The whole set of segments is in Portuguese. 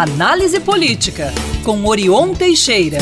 Análise Política, com Orion Teixeira.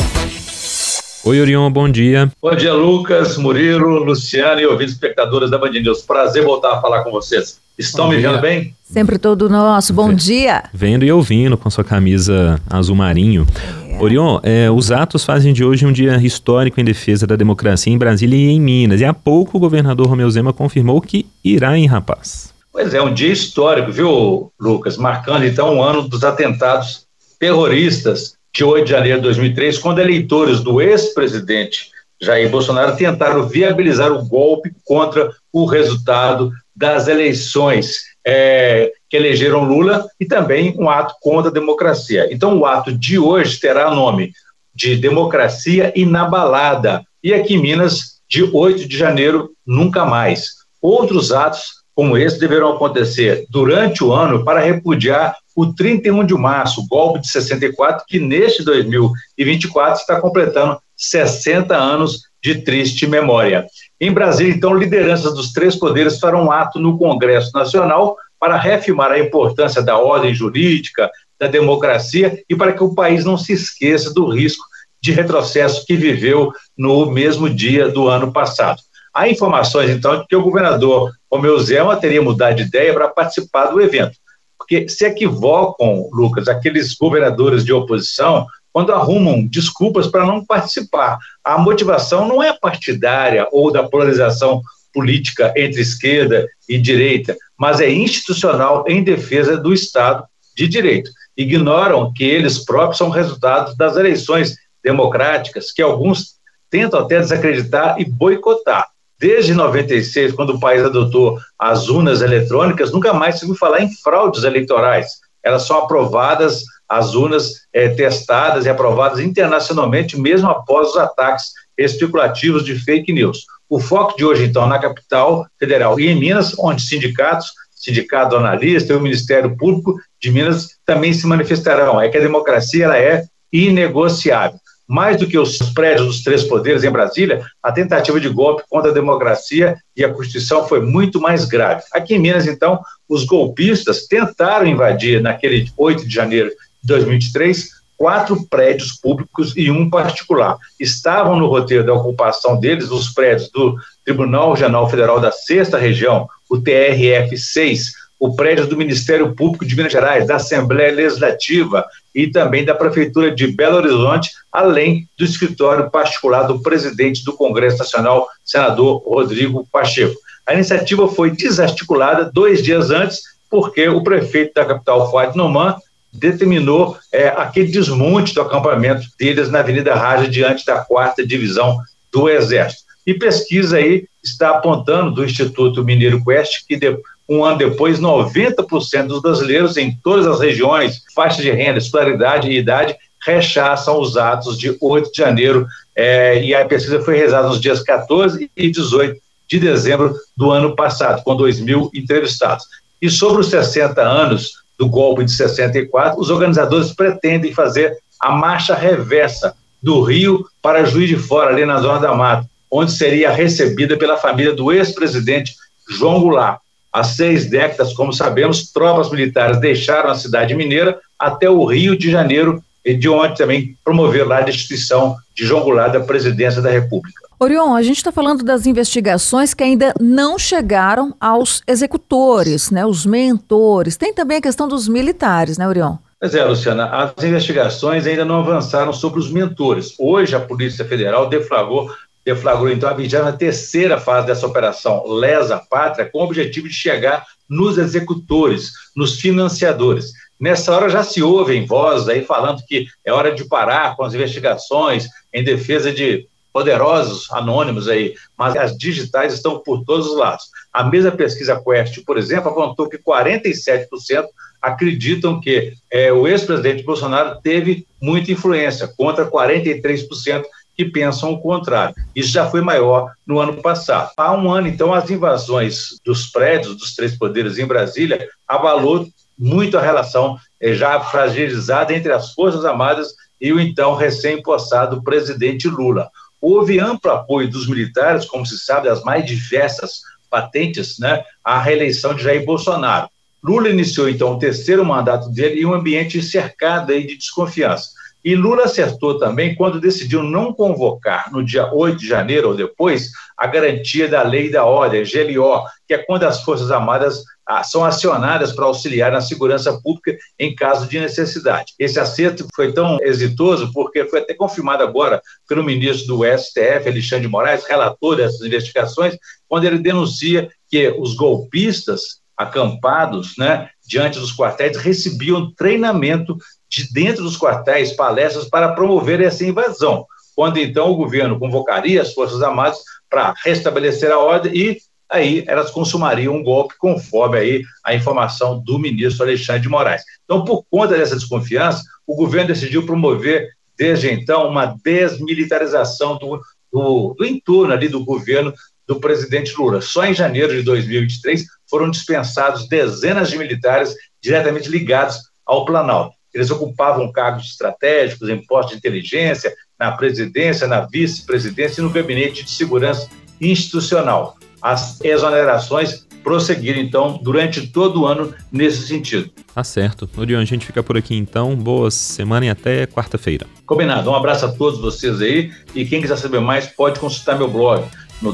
Oi, Orion, bom dia. Bom dia, Lucas, Murilo, Luciano e ouvintes espectadores da Band News. Prazer voltar a falar com vocês. Estão bom me dia. vendo bem? Sempre todo nosso. Bom dia. Vendo e ouvindo com sua camisa azul marinho. É. Orion, é, os atos fazem de hoje um dia histórico em defesa da democracia em Brasília e em Minas. E há pouco o governador Romeu Zema confirmou que irá em Rapaz. Pois é, um dia histórico, viu, Lucas? Marcando então o ano dos atentados terroristas de 8 de janeiro de 2003, quando eleitores do ex-presidente Jair Bolsonaro tentaram viabilizar o golpe contra o resultado das eleições é, que elegeram Lula e também um ato contra a democracia. Então, o ato de hoje terá nome de Democracia Inabalada e aqui em Minas, de 8 de janeiro, nunca mais. Outros atos como esse deverão acontecer durante o ano para repudiar o 31 de março, o golpe de 64, que neste 2024 está completando 60 anos de triste memória. Em Brasília, então, lideranças dos três poderes farão um ato no Congresso Nacional para reafirmar a importância da ordem jurídica, da democracia e para que o país não se esqueça do risco de retrocesso que viveu no mesmo dia do ano passado. Há informações, então, de que o governador Romeu Zema teria mudado de ideia para participar do evento. Porque se equivocam, Lucas, aqueles governadores de oposição quando arrumam desculpas para não participar. A motivação não é partidária ou da polarização política entre esquerda e direita, mas é institucional em defesa do Estado de Direito. Ignoram que eles próprios são resultados das eleições democráticas, que alguns tentam até desacreditar e boicotar. Desde 96, quando o país adotou as urnas eletrônicas, nunca mais se ouviu falar em fraudes eleitorais. Elas são aprovadas, as urnas é, testadas e aprovadas internacionalmente, mesmo após os ataques especulativos de fake news. O foco de hoje, então, na capital federal e em Minas, onde sindicatos, sindicato analista e o Ministério Público de Minas também se manifestarão. É que a democracia ela é inegociável mais do que os prédios dos três poderes em Brasília, a tentativa de golpe contra a democracia e a Constituição foi muito mais grave. Aqui em Minas, então, os golpistas tentaram invadir, naquele 8 de janeiro de 2023, quatro prédios públicos e um particular. Estavam no roteiro da ocupação deles os prédios do Tribunal Regional Federal da Sexta Região, o TRF-6, o prédio do Ministério Público de Minas Gerais, da Assembleia Legislativa e também da Prefeitura de Belo Horizonte, além do escritório particular do presidente do Congresso Nacional, senador Rodrigo Pacheco. A iniciativa foi desarticulada dois dias antes, porque o prefeito da capital, Fuad Noman, determinou é, aquele desmonte do acampamento deles na Avenida Raja, diante da quarta divisão do Exército. E pesquisa aí está apontando do Instituto Mineiro Quest que de, um ano depois, 90% dos brasileiros em todas as regiões, faixa de renda, escolaridade e idade, rechaçam os atos de 8 de janeiro. É, e a pesquisa foi realizada nos dias 14 e 18 de dezembro do ano passado, com 2 mil entrevistados. E sobre os 60 anos do golpe de 64, os organizadores pretendem fazer a marcha reversa do Rio para Juiz de Fora, ali na Zona da Mata, onde seria recebida pela família do ex-presidente João Goulart. Há seis décadas, como sabemos, tropas militares deixaram a cidade mineira até o Rio de Janeiro, e de onde também promoveram a destituição de João Goulart da presidência da República. Orion, a gente está falando das investigações que ainda não chegaram aos executores, né, os mentores. Tem também a questão dos militares, né, Orion? Pois é, Luciana, as investigações ainda não avançaram sobre os mentores. Hoje, a Polícia Federal deflagrou deflagrou então a 23 fase dessa operação Lesa Pátria, com o objetivo de chegar nos executores, nos financiadores. Nessa hora já se ouvem vozes aí falando que é hora de parar com as investigações em defesa de poderosos anônimos aí, mas as digitais estão por todos os lados. A mesma pesquisa Quest, por exemplo, apontou que 47% acreditam que é, o ex-presidente Bolsonaro teve muita influência, contra 43% que pensam o contrário. Isso já foi maior no ano passado. Há um ano, então, as invasões dos prédios dos três poderes em Brasília abalou muito a relação eh, já fragilizada entre as Forças Armadas e o então recém-possado presidente Lula. Houve amplo apoio dos militares, como se sabe, as mais diversas patentes, né, à reeleição de Jair Bolsonaro. Lula iniciou, então, o terceiro mandato dele em um ambiente cercado aí de desconfiança. E Lula acertou também quando decidiu não convocar no dia 8 de janeiro ou depois a garantia da lei da ordem, GLO, que é quando as Forças Armadas ah, são acionadas para auxiliar na segurança pública em caso de necessidade. Esse acerto foi tão exitoso porque foi até confirmado agora pelo ministro do STF, Alexandre de Moraes, relator dessas investigações, quando ele denuncia que os golpistas acampados né, diante dos quartéis recebiam treinamento de dentro dos quartéis, palestras para promover essa invasão, quando então o governo convocaria as Forças Armadas para restabelecer a ordem e aí elas consumariam um golpe conforme aí a informação do ministro Alexandre de Moraes. Então, por conta dessa desconfiança, o governo decidiu promover desde então uma desmilitarização do, do, do entorno ali do governo do presidente Lula. Só em janeiro de 2023 foram dispensados dezenas de militares diretamente ligados ao Planalto. Eles ocupavam cargos estratégicos em postos de inteligência, na presidência, na vice-presidência e no gabinete de segurança institucional. As exonerações prosseguiram, então, durante todo o ano nesse sentido. Tá certo. Orion, a gente fica por aqui então. Boa semana e até quarta-feira. Combinado. Um abraço a todos vocês aí. E quem quiser saber mais, pode consultar meu blog no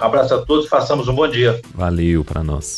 Um abraço a todos, façamos um bom dia. Valeu para nós.